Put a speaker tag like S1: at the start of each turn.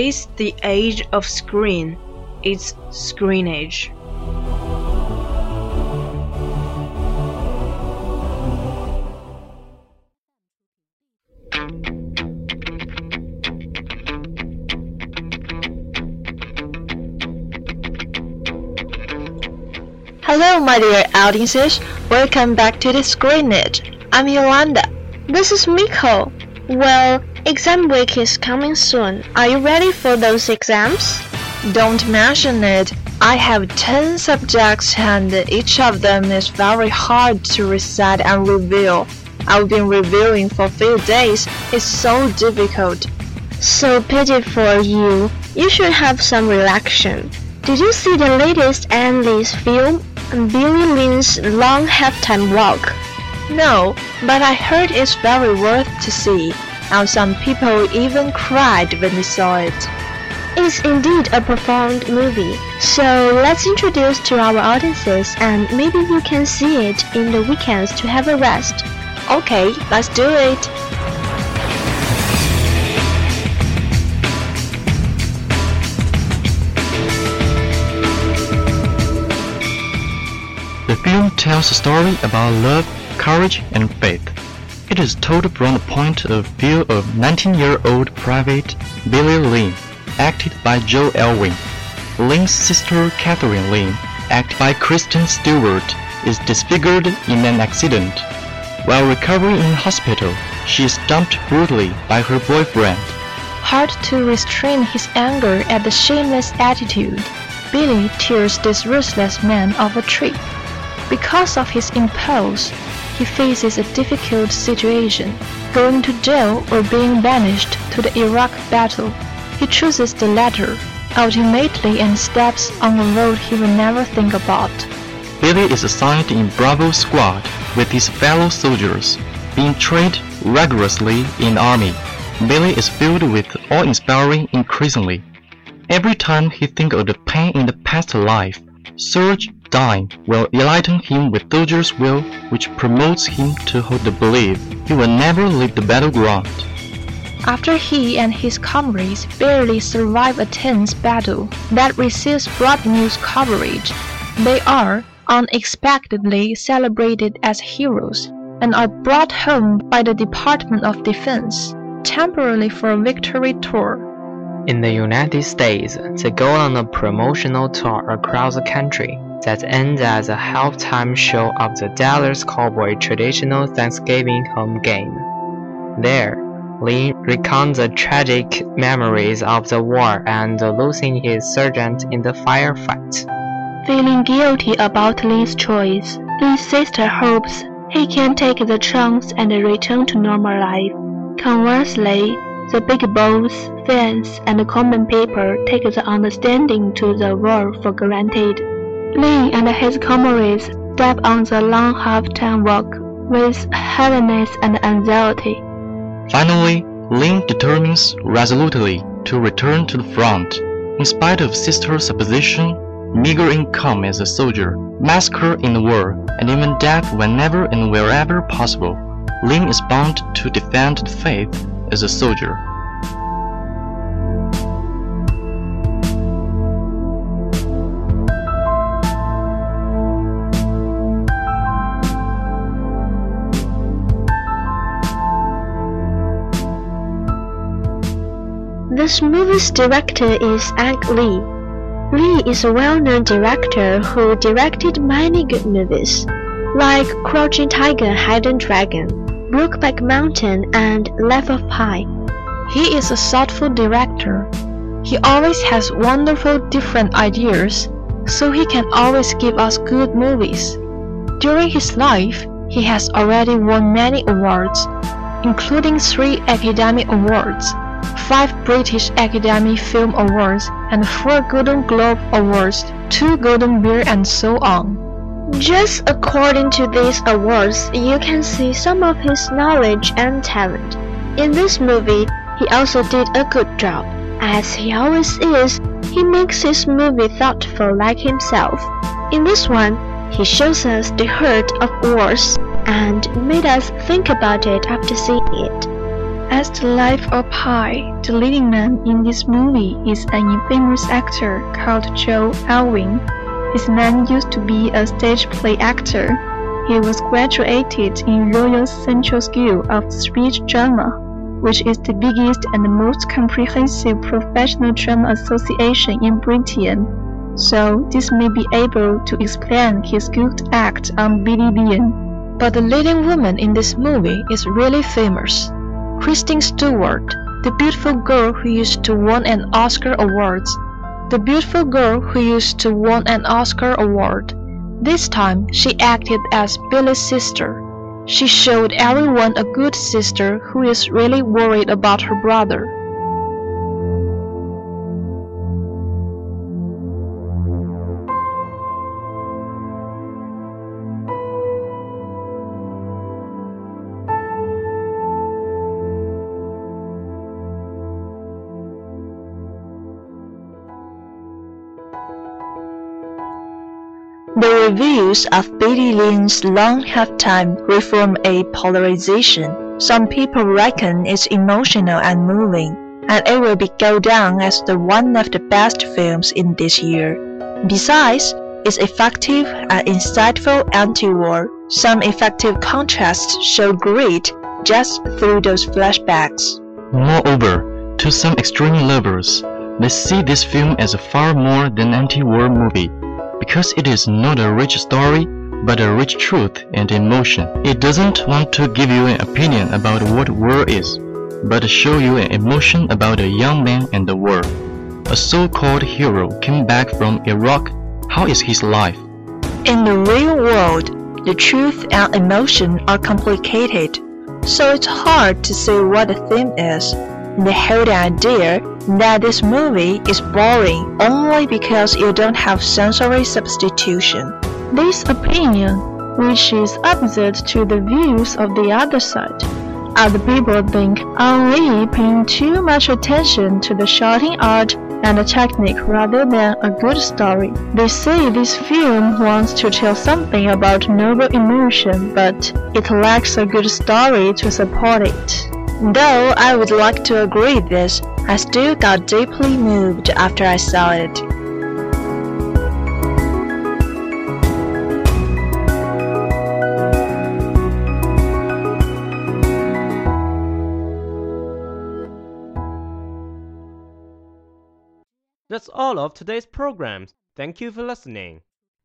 S1: It's the age of screen. It's screen age.
S2: Hello, my dear audiences. Welcome back to the Screenage. I'm Yolanda. This is Miko. Well, exam week is coming soon. Are you ready for those exams? Don't mention it. I have 10 subjects and each of them is very hard to recite and review. I've been reviewing for a few days. It's so difficult. So pity for you. You should have some relaxation. Did you see the latest Ang Lee's film, Billy Lynn's Long Halftime Walk? No, but I heard it's very worth to see, and some people even cried when they saw it. It's indeed a profound movie, so let's introduce to our audiences and maybe you can see it in the weekends to have a rest. Okay, let's do it.
S3: The film tells a story about love, courage, and faith. It is told from the point of view of 19-year-old Private Billy Lynn, acted by Joe Alwyn. Lynn's sister Catherine Lynn, acted by Kristen Stewart, is disfigured in an accident. While recovering in hospital, she is dumped brutally by her boyfriend.
S2: Hard to restrain his anger at the shameless attitude, Billy tears this ruthless man of a tree. Because of his impulse, he faces a difficult situation, going to jail or being banished to the Iraq battle. He chooses the latter, ultimately and steps on a road he will never think about.
S3: Billy is assigned in Bravo Squad with his fellow soldiers, being trained rigorously in army. Billy is filled with awe-inspiring increasingly. Every time he thinks of the pain in the past life, Surge dying will enlighten him with soldier's will which promotes him to hold the belief he will never leave the battleground.
S2: After he and his comrades barely survive a tense battle that receives broad news coverage, they are unexpectedly celebrated as heroes and are brought home by the Department of Defense, temporarily for a victory tour.
S4: In the United States, they go on a promotional tour across the country that ends as a halftime show of the Dallas Cowboy traditional Thanksgiving home game. There, Lynn recounts the tragic memories of the war and losing his sergeant in the firefight.
S2: Feeling guilty about Lee's choice, Lee's sister hopes he can take the chance and return to normal life. Conversely, the big boss, fans, and common people take the understanding to the world for granted. Lee and his comrades step on the long half-time walk with heaviness and anxiety.
S3: Finally, Lynn determines resolutely to return to the front. In spite of sister's opposition, meager income as a soldier, massacre in the war, and even death whenever and wherever possible, Lynn is bound to defend the faith as a soldier.
S2: This movie's director is Ang Lee. Lee is a well-known director who directed many good movies, like Crouching Tiger, Hidden Dragon, Brokeback Mountain, and Life of Pi.
S5: He is a thoughtful director. He always has wonderful different ideas, so he can always give us good movies. During his life, he has already won many awards, including three Academy Awards, five British Academy Film Awards, and four Golden Globe Awards, two Golden Bear, and so on.
S2: Just according to these awards, you can see some of his knowledge and talent. In this movie, he also did a good job. As he always is, he makes his movie thoughtful like himself. In this one, he shows us the hurt of wars and made us think about it after seeing it.
S5: As the life of Pi, the leading man in this movie is an infamous actor called Joe Alwyn. His man used to be a stage play actor. He was graduated in Royal Central School of Speech Drama, which is the biggest and most comprehensive professional drama association in Britain. So this may be able to explain his good act on Billy Bean.
S6: But the leading woman in this movie is really famous. Kristen Stewart, the beautiful girl who used to win an Oscar award. The beautiful girl who used to win an Oscar award. This time she acted as Billy's sister. She showed everyone a good sister who is really worried about her brother.
S7: The reviews of Billy Lynn's Long Half-Time reform a polarization. Some people reckon it's emotional and moving, and it will be go down as the one of the best films in this year. Besides, it's effective and insightful anti-war. Some effective contrasts show great just through those flashbacks.
S3: Moreover, to some extreme lovers, they see this film as a far more than anti-war movie because it is not a rich story but a rich truth and emotion. It doesn't want to give you an opinion about what war is, but show you an emotion about a young man and the war. A so-called hero came back from Iraq. How is his life?
S7: In the real world, the truth and emotion are complicated, so it's hard to say what the theme is. The idea that this movie is boring only because you don't have sensory substitution.
S5: This opinion, which is opposite to the views of the other side, other people think only paying too much attention to the shooting art and the technique rather than a good story. They say this film wants to tell something about noble emotion, but it lacks a good story to support it.
S7: Though I would like to agree this, I still got deeply moved after I saw it.
S8: That's all of today's programs. Thank you for listening.